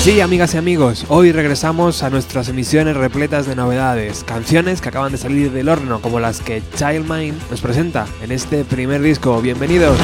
Sí, amigas y amigos, hoy regresamos a nuestras emisiones repletas de novedades, canciones que acaban de salir del horno, como las que Child Mind nos presenta en este primer disco. Bienvenidos.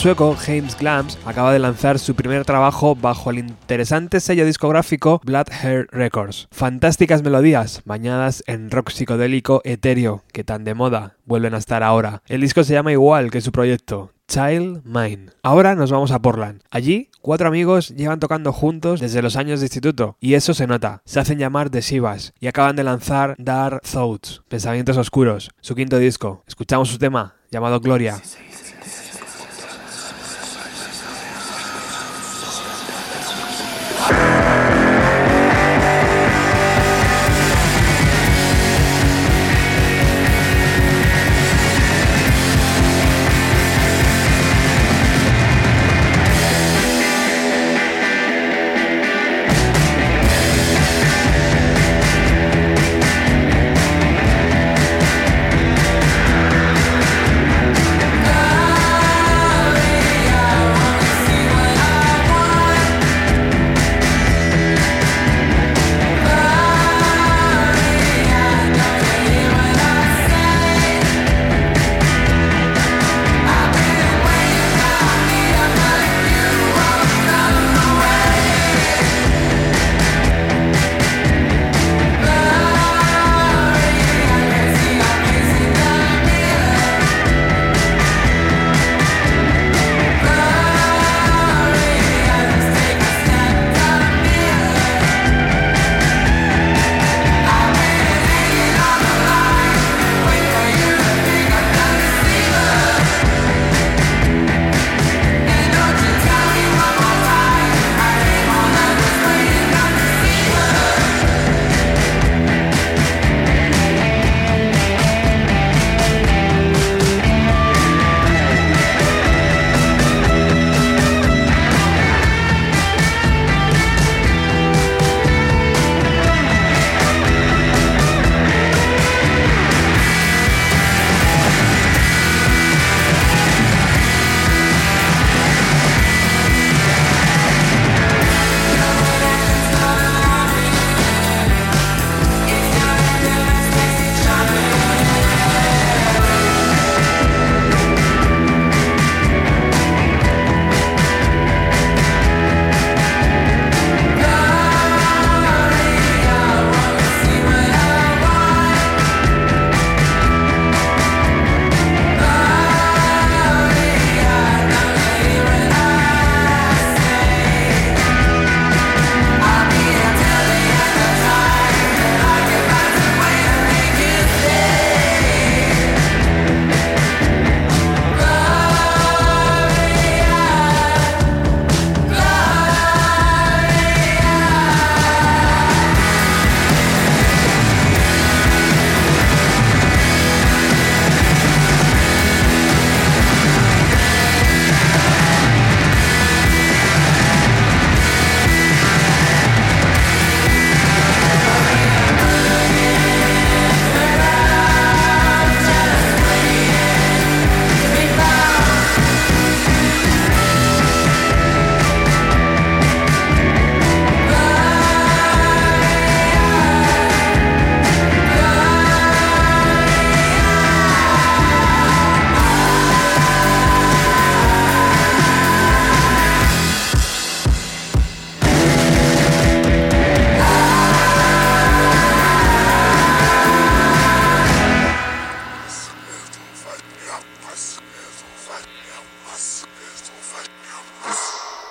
Sueco James Glams acaba de lanzar su primer trabajo bajo el interesante sello discográfico Blood Hair Records. Fantásticas melodías bañadas en rock psicodélico etéreo que tan de moda vuelven a estar ahora. El disco se llama igual que su proyecto, Child Mine. Ahora nos vamos a Portland. Allí, cuatro amigos llevan tocando juntos desde los años de instituto, y eso se nota. Se hacen llamar The Shivas y acaban de lanzar Dark Thoughts, Pensamientos Oscuros, su quinto disco. Escuchamos su tema, llamado Gloria.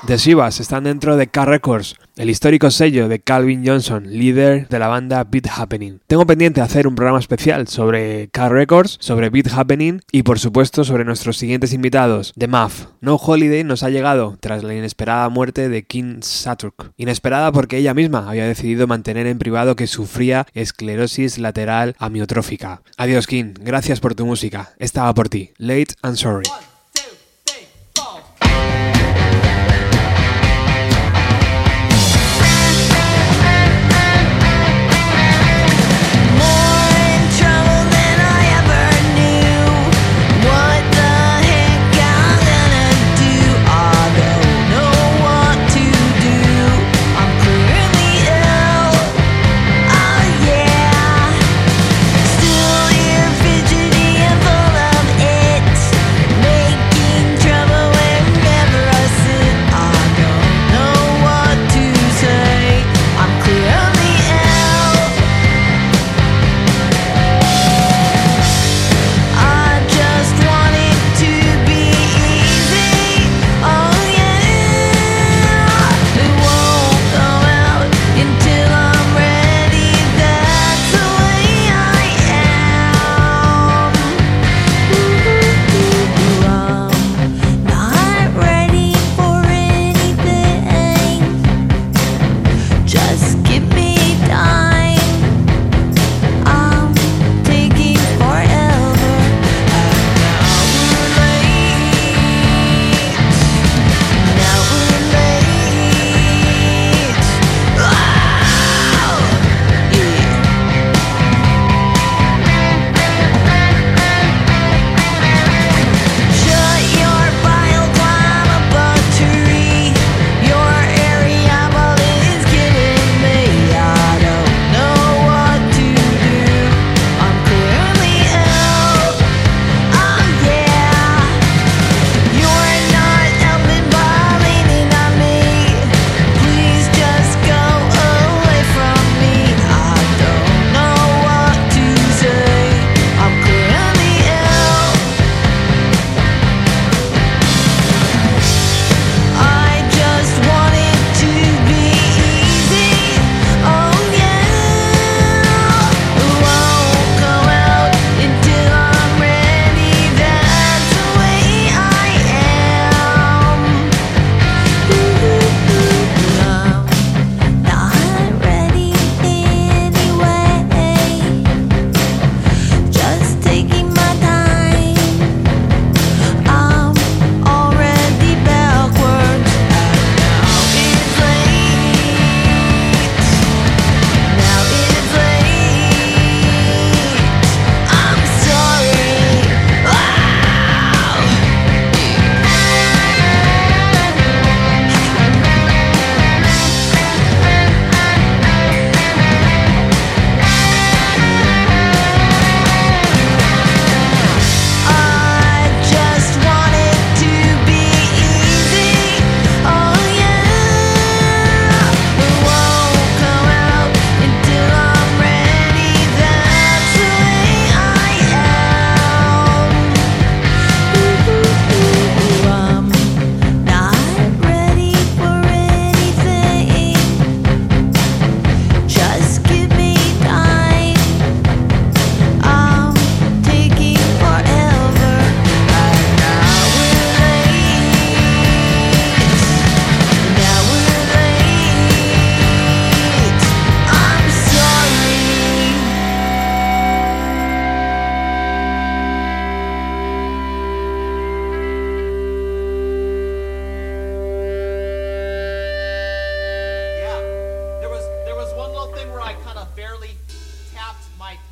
The Shivas están dentro de Car Records, el histórico sello de Calvin Johnson, líder de la banda Beat Happening. Tengo pendiente hacer un programa especial sobre Car Records, sobre Beat Happening y por supuesto sobre nuestros siguientes invitados, The Muff. No Holiday nos ha llegado tras la inesperada muerte de King Saturk. Inesperada porque ella misma había decidido mantener en privado que sufría esclerosis lateral amiotrófica. Adiós King, gracias por tu música. Estaba por ti. Late and sorry.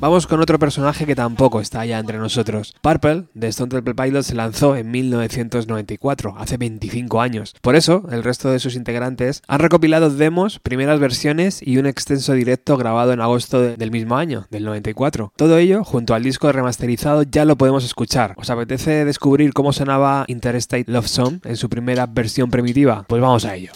Vamos con otro personaje que tampoco está ya entre nosotros. Purple, de Stone Temple Pilots, se lanzó en 1994, hace 25 años. Por eso, el resto de sus integrantes han recopilado demos, primeras versiones y un extenso directo grabado en agosto del mismo año, del 94. Todo ello, junto al disco remasterizado, ya lo podemos escuchar. ¿Os apetece descubrir cómo sonaba Interstate Love Song en su primera versión primitiva? Pues vamos a ello.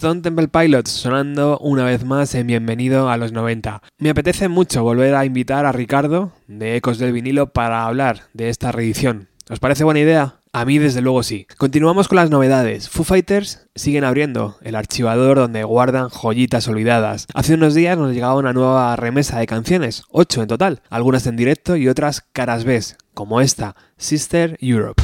Stone Temple Pilots sonando una vez más en Bienvenido a los 90. Me apetece mucho volver a invitar a Ricardo de Ecos del Vinilo para hablar de esta reedición. ¿Os parece buena idea? A mí desde luego sí. Continuamos con las novedades. Foo Fighters siguen abriendo el archivador donde guardan joyitas olvidadas. Hace unos días nos llegaba una nueva remesa de canciones, ocho en total, algunas en directo y otras caras B, como esta, Sister Europe.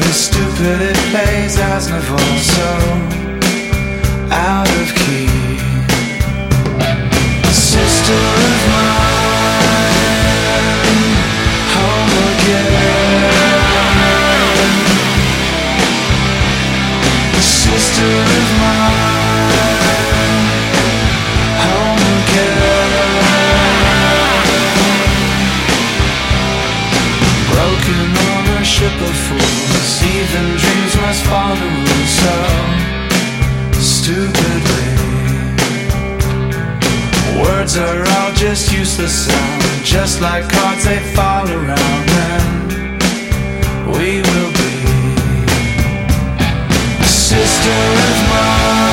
The stupid place has as never so out of key. Sister of mine, home again. Sister of mine. ship of even dreams must follow so stupidly. Words are all just useless sound, just like cards they fall around. And we will be sister.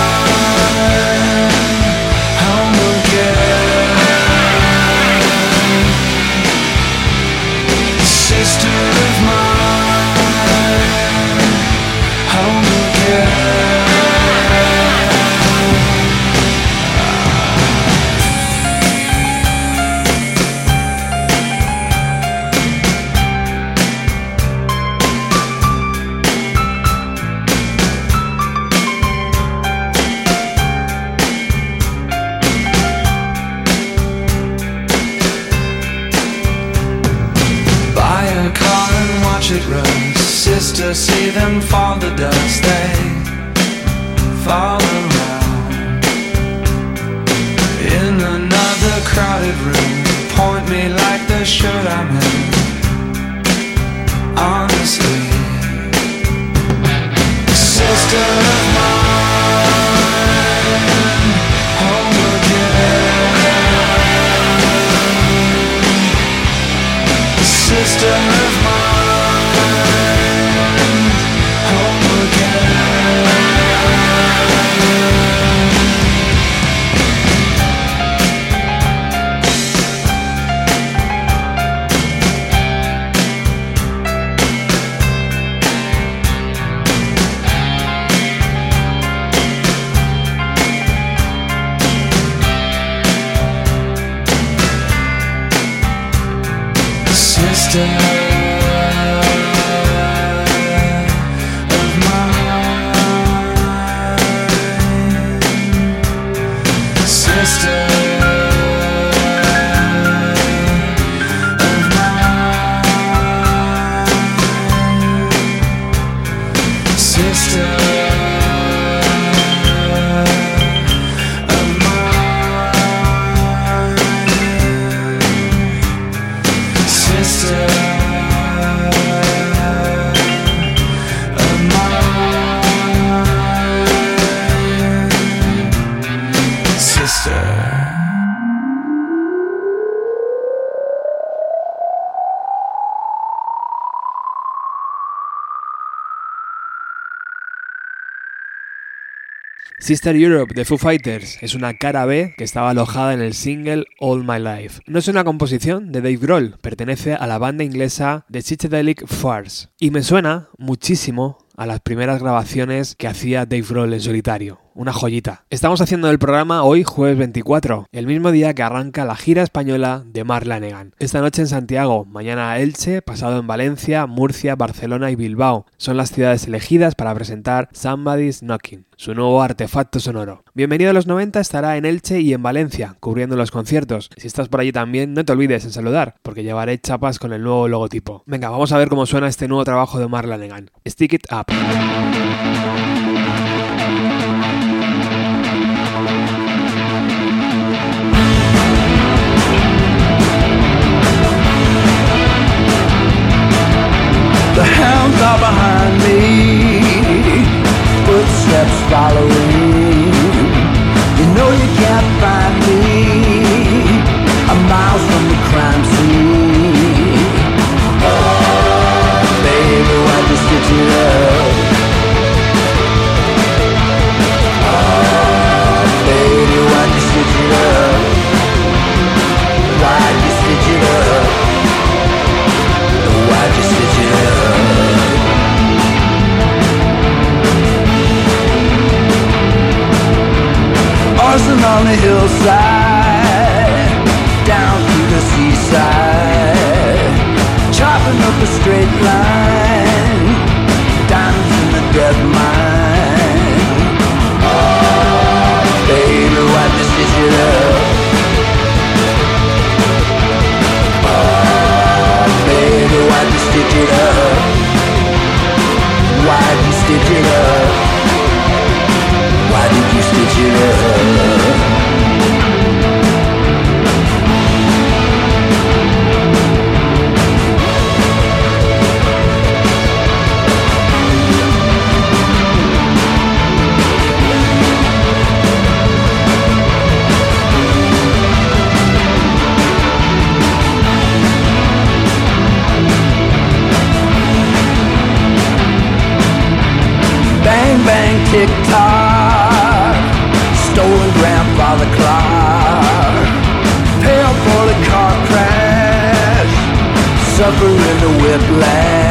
Sister Europe de Foo Fighters es una cara B que estaba alojada en el single All My Life. No es una composición de Dave Grohl, pertenece a la banda inglesa The Psychedelic Farce y me suena muchísimo a las primeras grabaciones que hacía Dave Grohl en solitario. Una joyita. Estamos haciendo el programa hoy jueves 24, el mismo día que arranca la gira española de Mark Lanegan. Esta noche en Santiago, mañana Elche, pasado en Valencia, Murcia, Barcelona y Bilbao. Son las ciudades elegidas para presentar Somebody's Knocking, su nuevo artefacto sonoro. Bienvenido a los 90 estará en Elche y en Valencia, cubriendo los conciertos. Si estás por allí también, no te olvides en saludar, porque llevaré chapas con el nuevo logotipo. Venga, vamos a ver cómo suena este nuevo trabajo de Mark Lanegan. Stick It Up. Are behind me, footsteps following. You know you can't find me a mile from the crime scene. Oh, baby, why'd you stitch it up? Arson on the hillside, down to the seaside, chopping up a straight line, diamonds in the dead mine. Oh, baby, why'd you stitch it up? Oh, baby, why'd you stitch it up? Why'd you stitch it up? Why did you stitch it up? Bang tick tock, stolen grandfather clock, pale for the car crash, suffering the whiplash.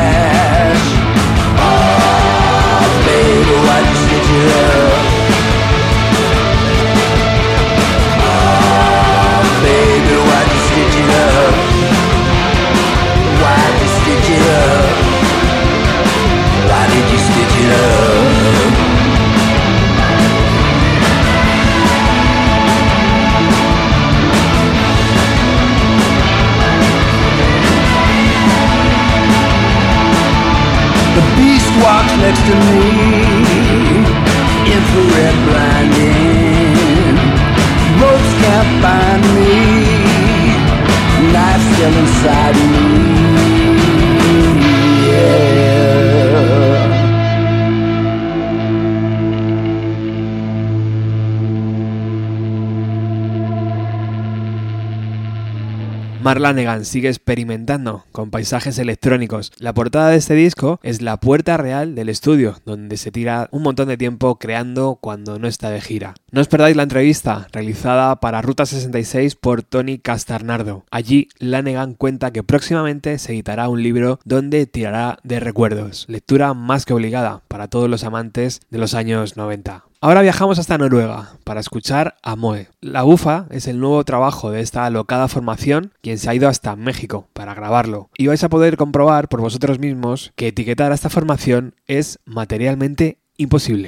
Mark Lanegan sigue experimentando con paisajes electrónicos. La portada de este disco es la puerta real del estudio, donde se tira un montón de tiempo creando cuando no está de gira. No os perdáis la entrevista realizada para Ruta 66 por Tony Castarnardo. Allí Lanegan cuenta que próximamente se editará un libro donde tirará de recuerdos, lectura más que obligada para todos los amantes de los años 90. Ahora viajamos hasta Noruega para escuchar a Moe. La Bufa es el nuevo trabajo de esta alocada formación, quien se ha ido hasta México para grabarlo. Y vais a poder comprobar por vosotros mismos que etiquetar a esta formación es materialmente imposible.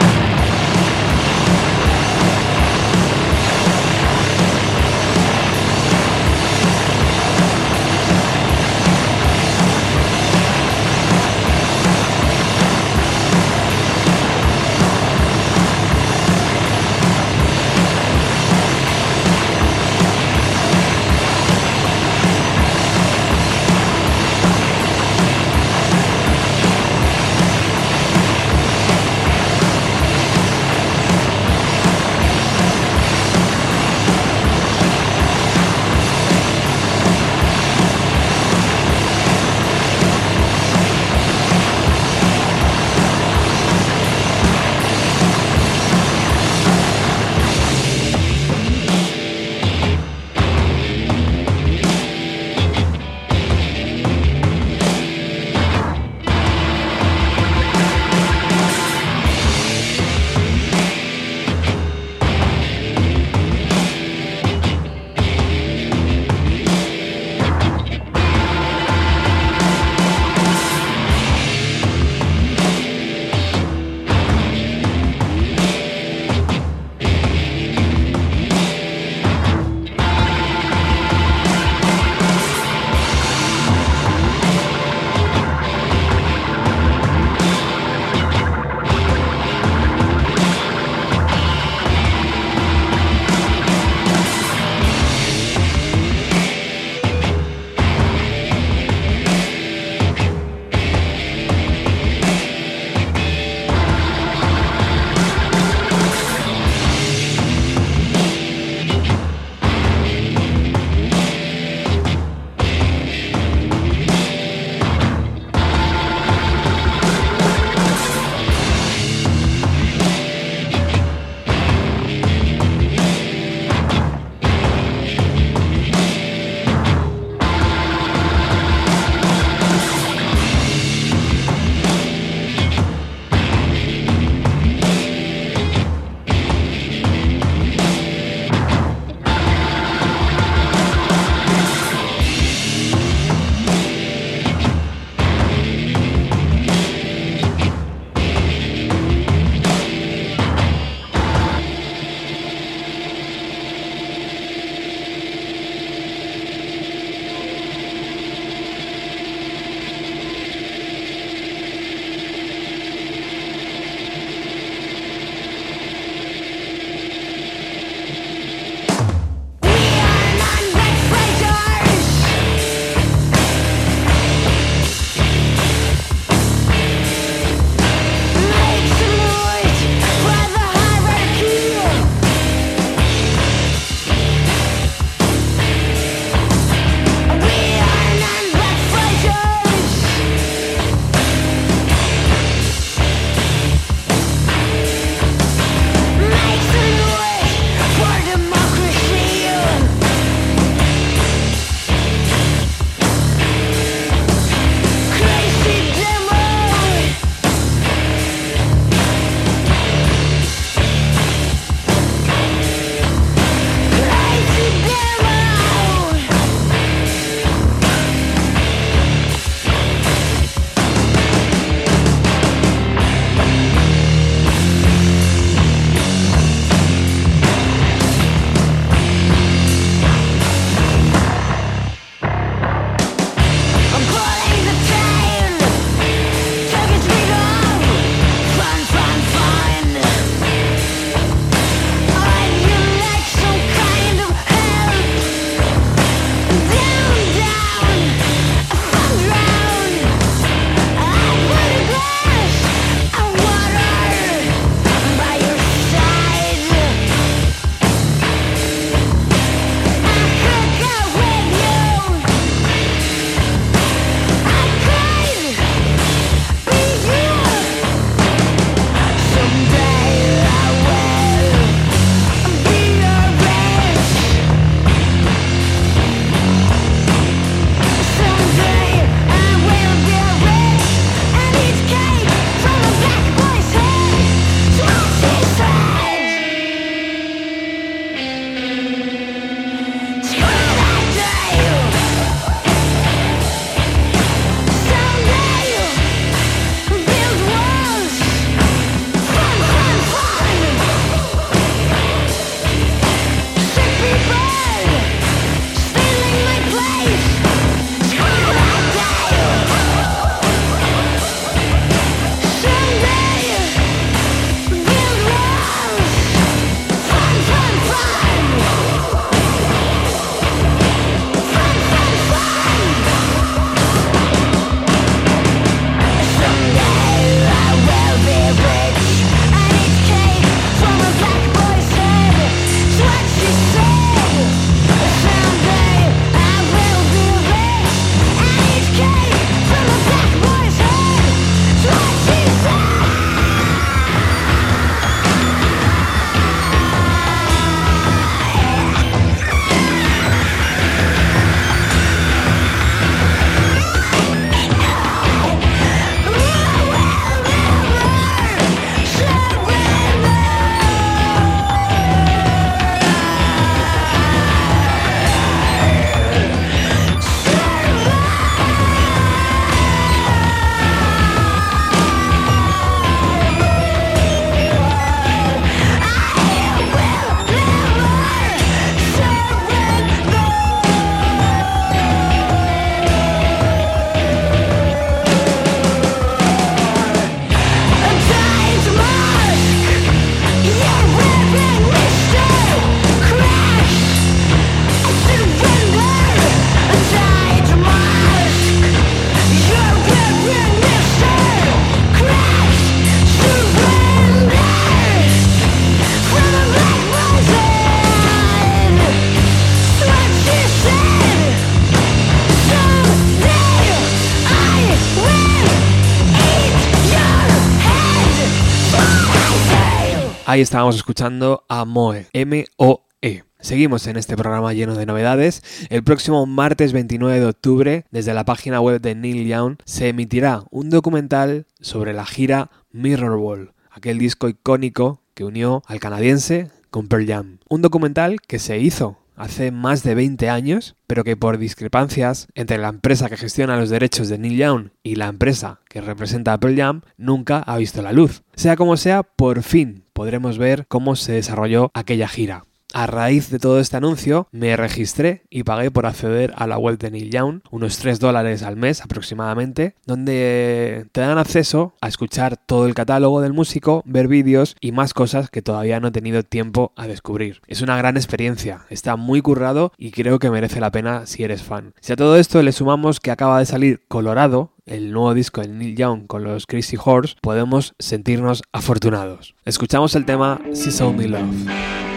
Ahí estábamos escuchando a Moe, M-O-E. Seguimos en este programa lleno de novedades. El próximo martes 29 de octubre, desde la página web de Neil Young, se emitirá un documental sobre la gira Mirrorball, aquel disco icónico que unió al canadiense con Pearl Jam. Un documental que se hizo hace más de 20 años, pero que por discrepancias entre la empresa que gestiona los derechos de Neil Young y la empresa que representa a Pearl Jam nunca ha visto la luz. Sea como sea, por fin podremos ver cómo se desarrolló aquella gira. A raíz de todo este anuncio, me registré y pagué por acceder a la web de Neil Young, unos 3 dólares al mes aproximadamente, donde te dan acceso a escuchar todo el catálogo del músico, ver vídeos y más cosas que todavía no he tenido tiempo a descubrir. Es una gran experiencia, está muy currado y creo que merece la pena si eres fan. Si a todo esto le sumamos que acaba de salir Colorado, el nuevo disco de Neil Young con los Crazy Horse, podemos sentirnos afortunados. Escuchamos el tema She Saw Me Love.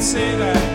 say that.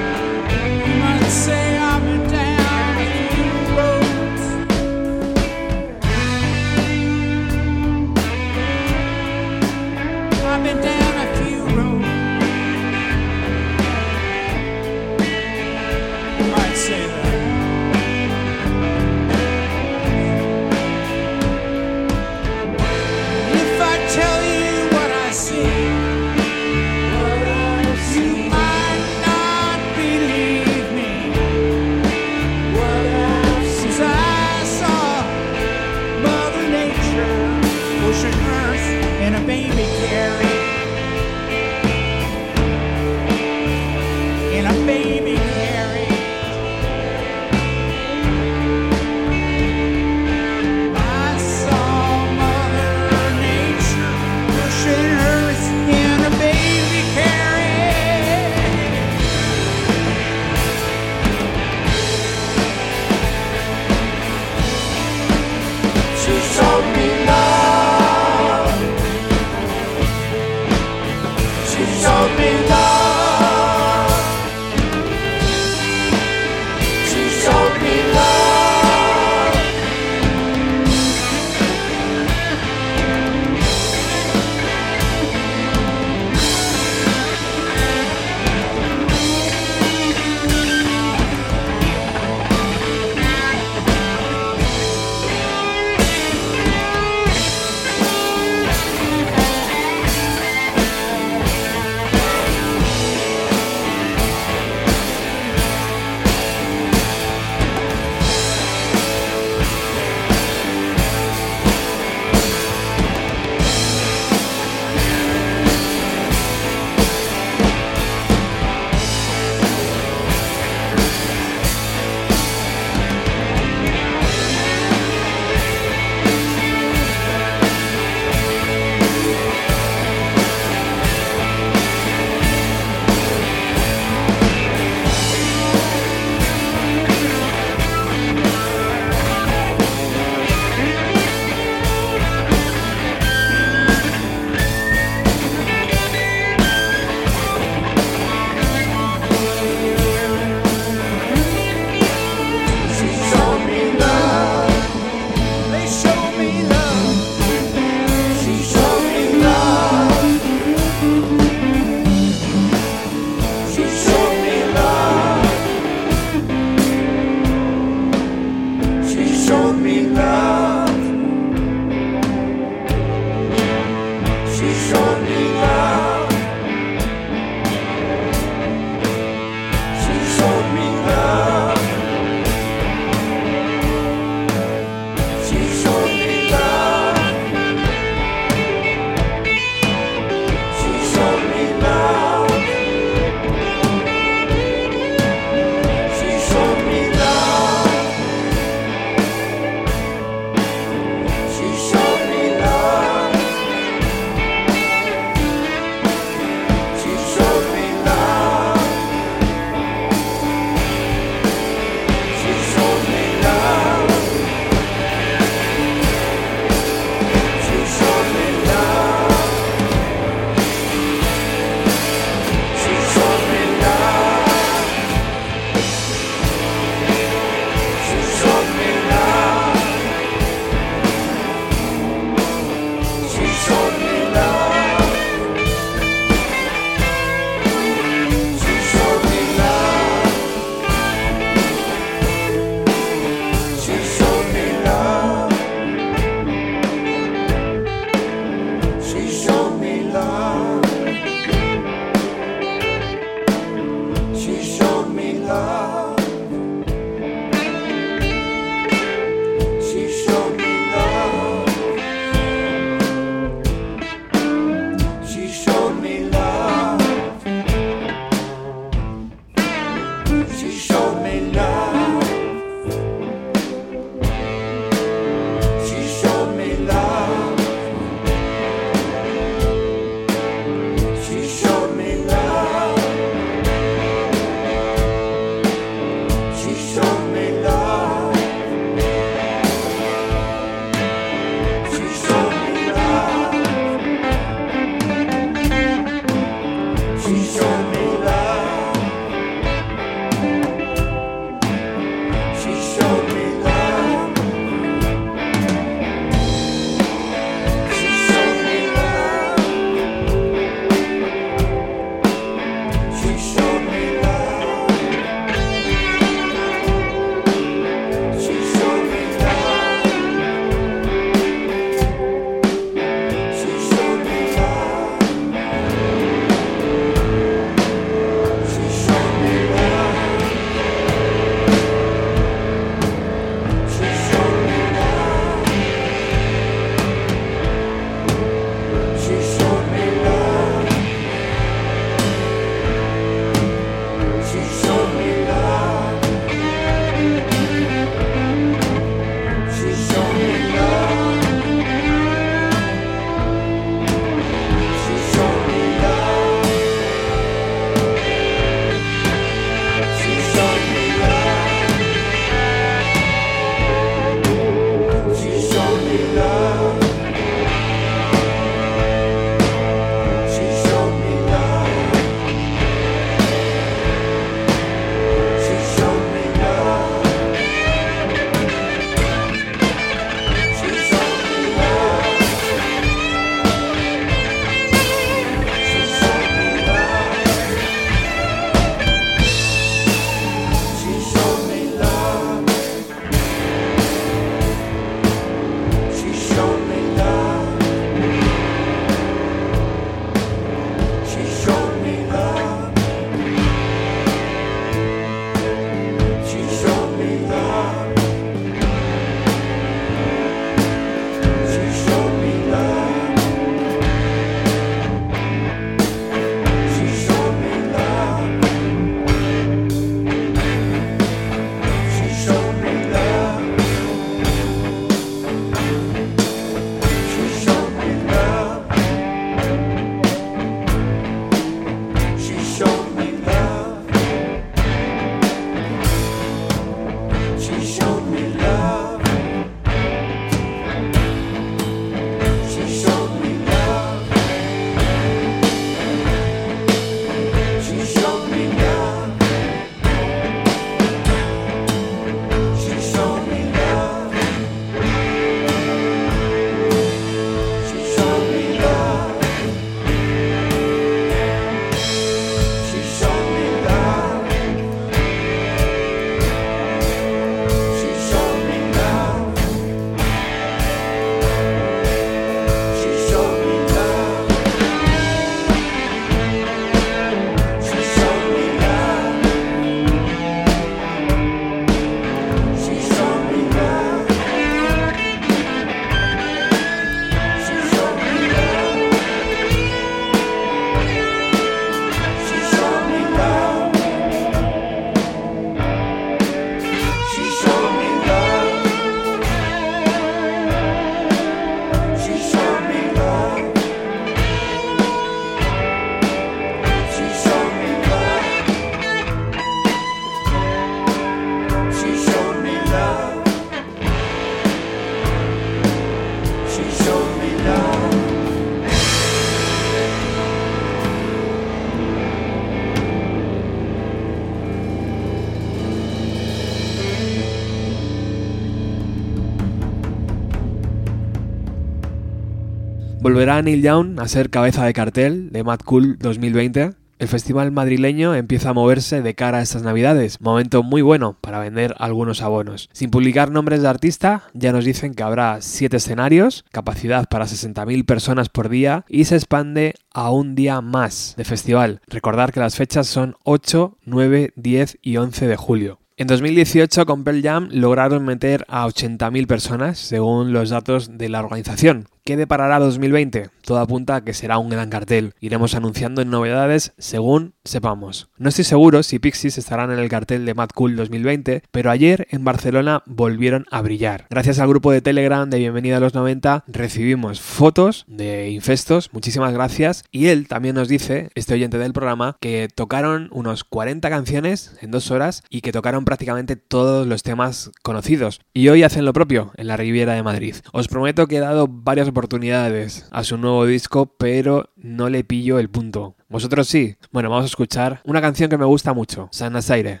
¿Volverá Neil Young a ser cabeza de cartel de Mad Cool 2020? El festival madrileño empieza a moverse de cara a estas navidades, momento muy bueno para vender algunos abonos. Sin publicar nombres de artista, ya nos dicen que habrá 7 escenarios, capacidad para 60.000 personas por día y se expande a un día más de festival. Recordar que las fechas son 8, 9, 10 y 11 de julio. En 2018 con Pearl Jam lograron meter a 80.000 personas, según los datos de la organización. ¿Qué deparará 2020? Todo apunta a que será un gran cartel. Iremos anunciando novedades según sepamos. No estoy seguro si Pixies estarán en el cartel de Mad Cool 2020, pero ayer en Barcelona volvieron a brillar. Gracias al grupo de Telegram de Bienvenida a los 90 recibimos fotos de Infestos, muchísimas gracias, y él también nos dice, este oyente del programa, que tocaron unos 40 canciones en dos horas y que tocaron prácticamente todos los temas conocidos. Y hoy hacen lo propio en la Riviera de Madrid. Os prometo que he dado varias oportunidades a su nuevo disco, pero no le pillo el punto. ¿Vosotros sí? Bueno, vamos a escuchar una canción que me gusta mucho, San Aire.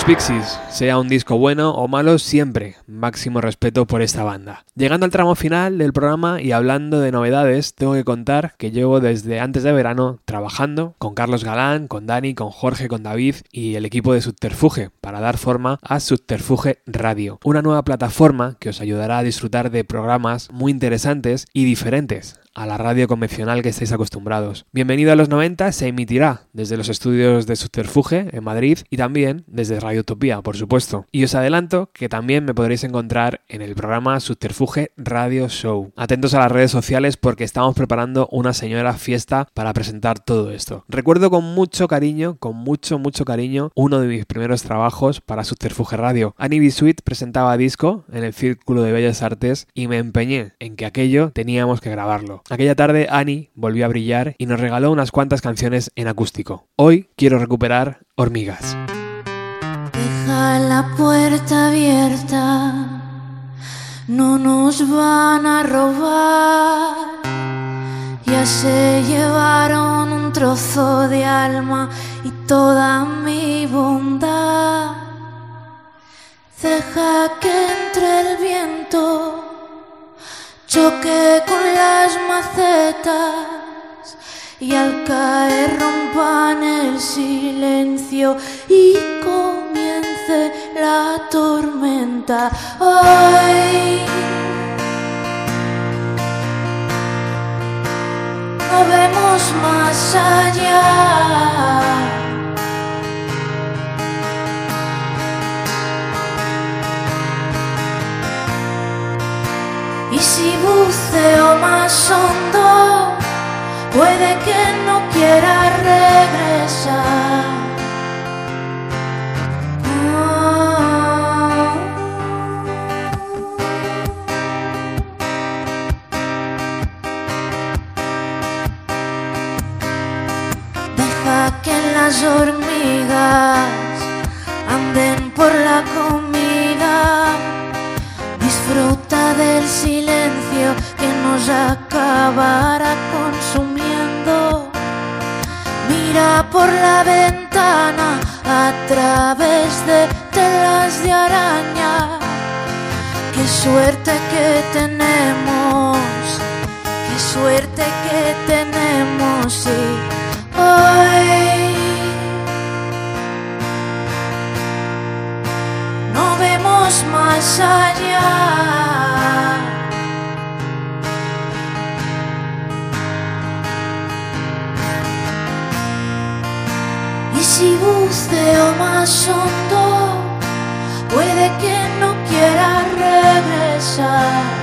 Los Pixies, sea un disco bueno o malo, siempre máximo respeto por esta banda. Llegando al tramo final del programa y hablando de novedades, tengo que contar que llevo desde antes de verano trabajando con Carlos Galán, con Dani, con Jorge, con David y el equipo de Subterfuge para dar forma a Subterfuge Radio, una nueva plataforma que os ayudará a disfrutar de programas muy interesantes y diferentes a la radio convencional que estáis acostumbrados. Bienvenido a los 90 se emitirá desde los estudios de Subterfuge en Madrid y también desde Radio Utopía, por supuesto. Y os adelanto que también me podréis encontrar en el programa Subterfuge Radio Show. Atentos a las redes sociales porque estamos preparando una señora fiesta para presentar todo esto. Recuerdo con mucho cariño, con mucho, mucho cariño, uno de mis primeros trabajos para Subterfuge Radio. Annie Bisuit presentaba disco en el Círculo de Bellas Artes y me empeñé en que aquello teníamos que grabarlo. Aquella tarde Annie volvió a brillar y nos regaló unas cuantas canciones en acústico. Hoy quiero recuperar Hormigas. Deja la puerta abierta, no nos van a robar. Ya se llevaron un trozo de alma y toda mi bondad. Deja que entre el viento, choque con las macetas y al caer rompan el silencio y comience la tormenta. Ay, no vemos más allá. Y si buceo más hondo, puede que no quiera regresar. Ah. Deja que las hormigas anden por la comida. Del silencio que nos acabará consumiendo. Mira por la ventana a través de telas de araña. Qué suerte que tenemos, qué suerte que tenemos y hoy no vemos más allá. Si buceo más hondo, puede que no quiera regresar.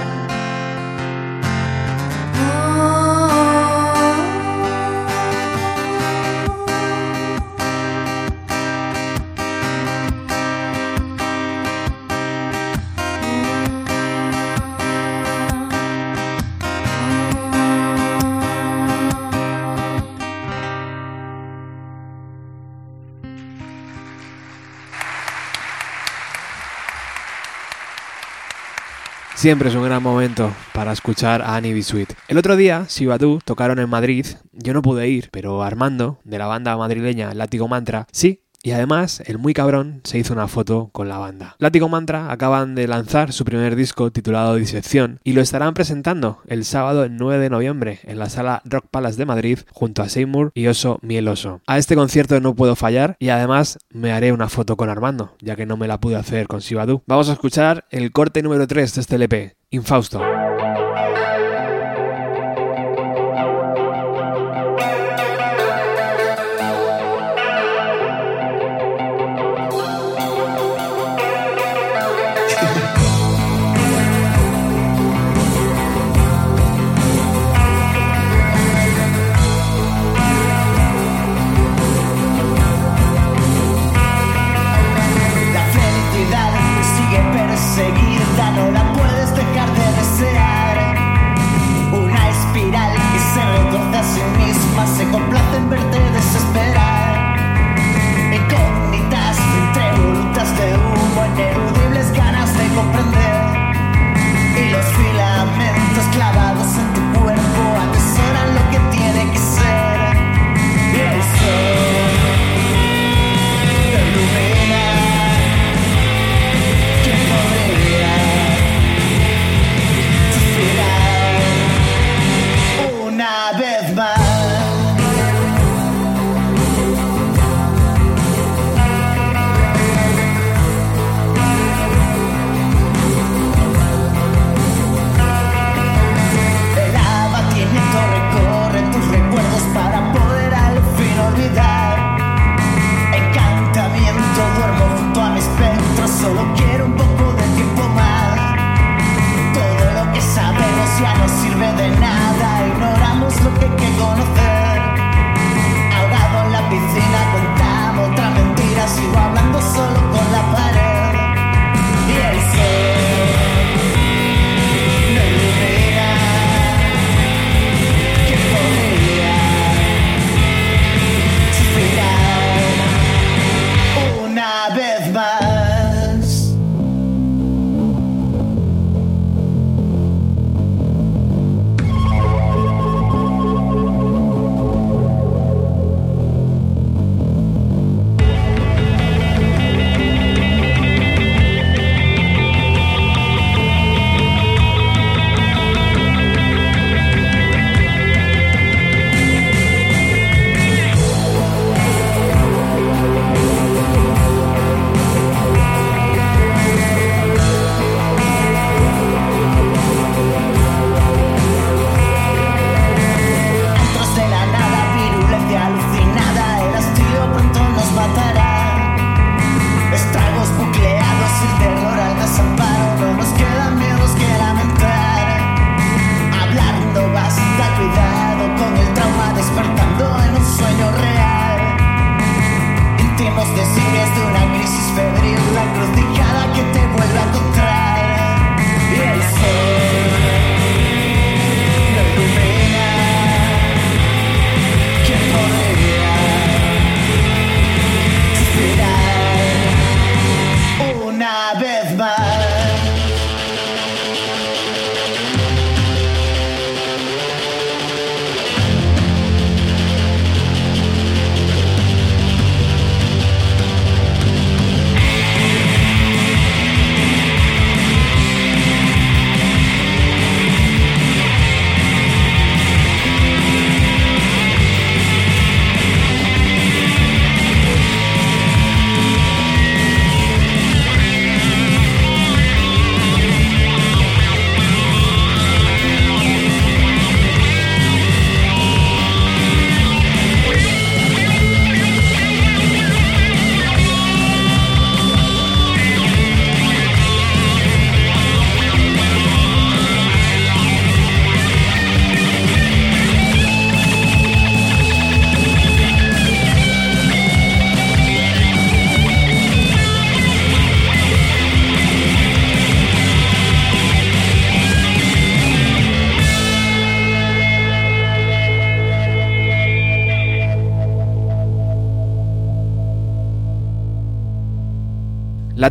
Siempre es un gran momento para escuchar a Annie B. El otro día, Sibadu tocaron en Madrid. Yo no pude ir, pero Armando, de la banda madrileña Látigo Mantra, sí. Y además, el muy cabrón se hizo una foto con la banda. Látigo Mantra acaban de lanzar su primer disco titulado Disección y lo estarán presentando el sábado el 9 de noviembre en la sala Rock Palace de Madrid junto a Seymour y Oso Mieloso. A este concierto no puedo fallar y además me haré una foto con Armando, ya que no me la pude hacer con Sibadu. Vamos a escuchar el corte número 3 de este LP, Infausto.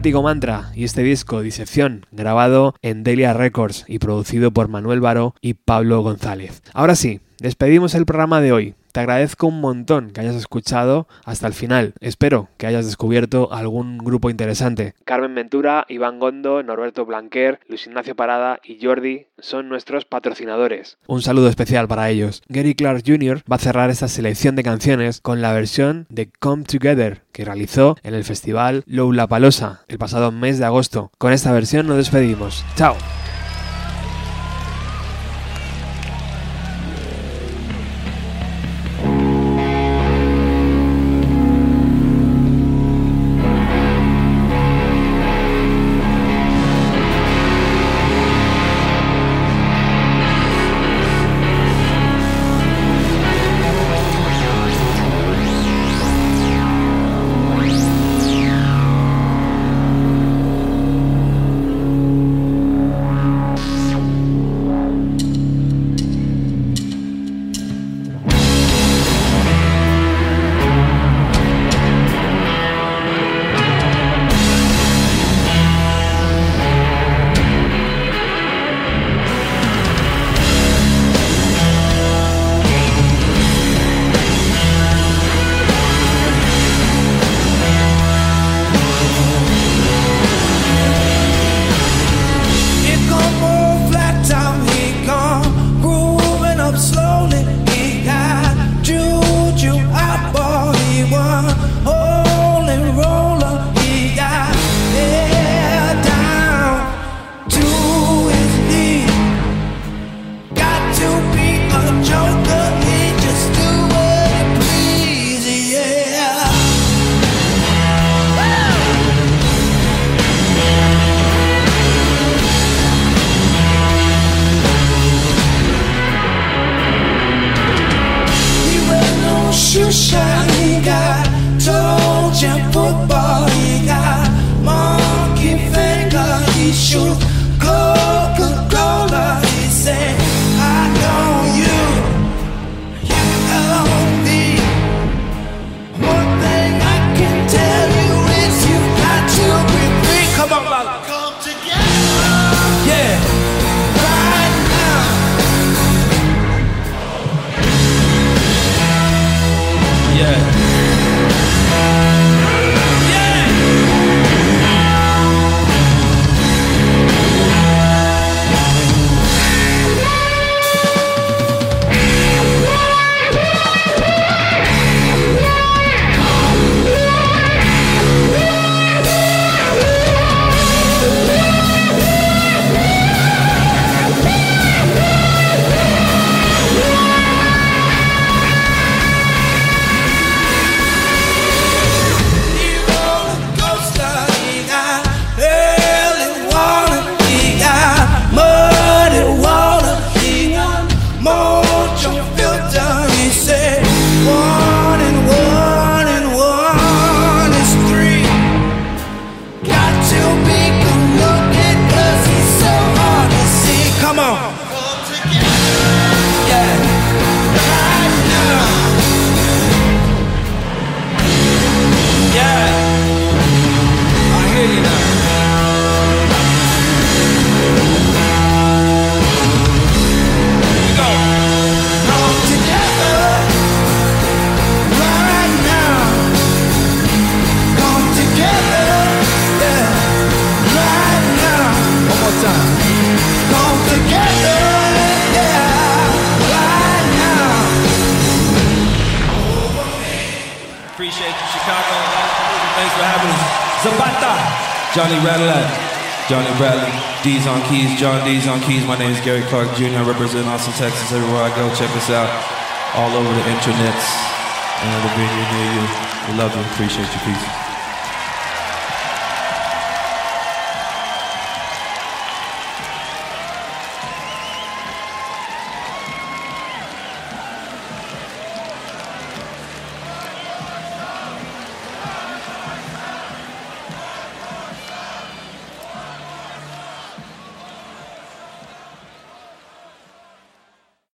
Mantra y este disco Disección, grabado en Delia Records y producido por Manuel Baró y Pablo González. Ahora sí, despedimos el programa de hoy. Te agradezco un montón que hayas escuchado hasta el final. Espero que hayas descubierto algún grupo interesante. Carmen Ventura, Iván Gondo, Norberto Blanquer, Luis Ignacio Parada y Jordi son nuestros patrocinadores. Un saludo especial para ellos. Gary Clark Jr. va a cerrar esta selección de canciones con la versión de Come Together que realizó en el festival Lollapalooza el pasado mes de agosto. Con esta versión nos despedimos. ¡Chao! Keys. John D's on keys. My name is Gary Clark Jr. I represent Austin, Texas. Everywhere I go, check us out. All over the internets. And it'll be near you. We love you. Appreciate you. Peace.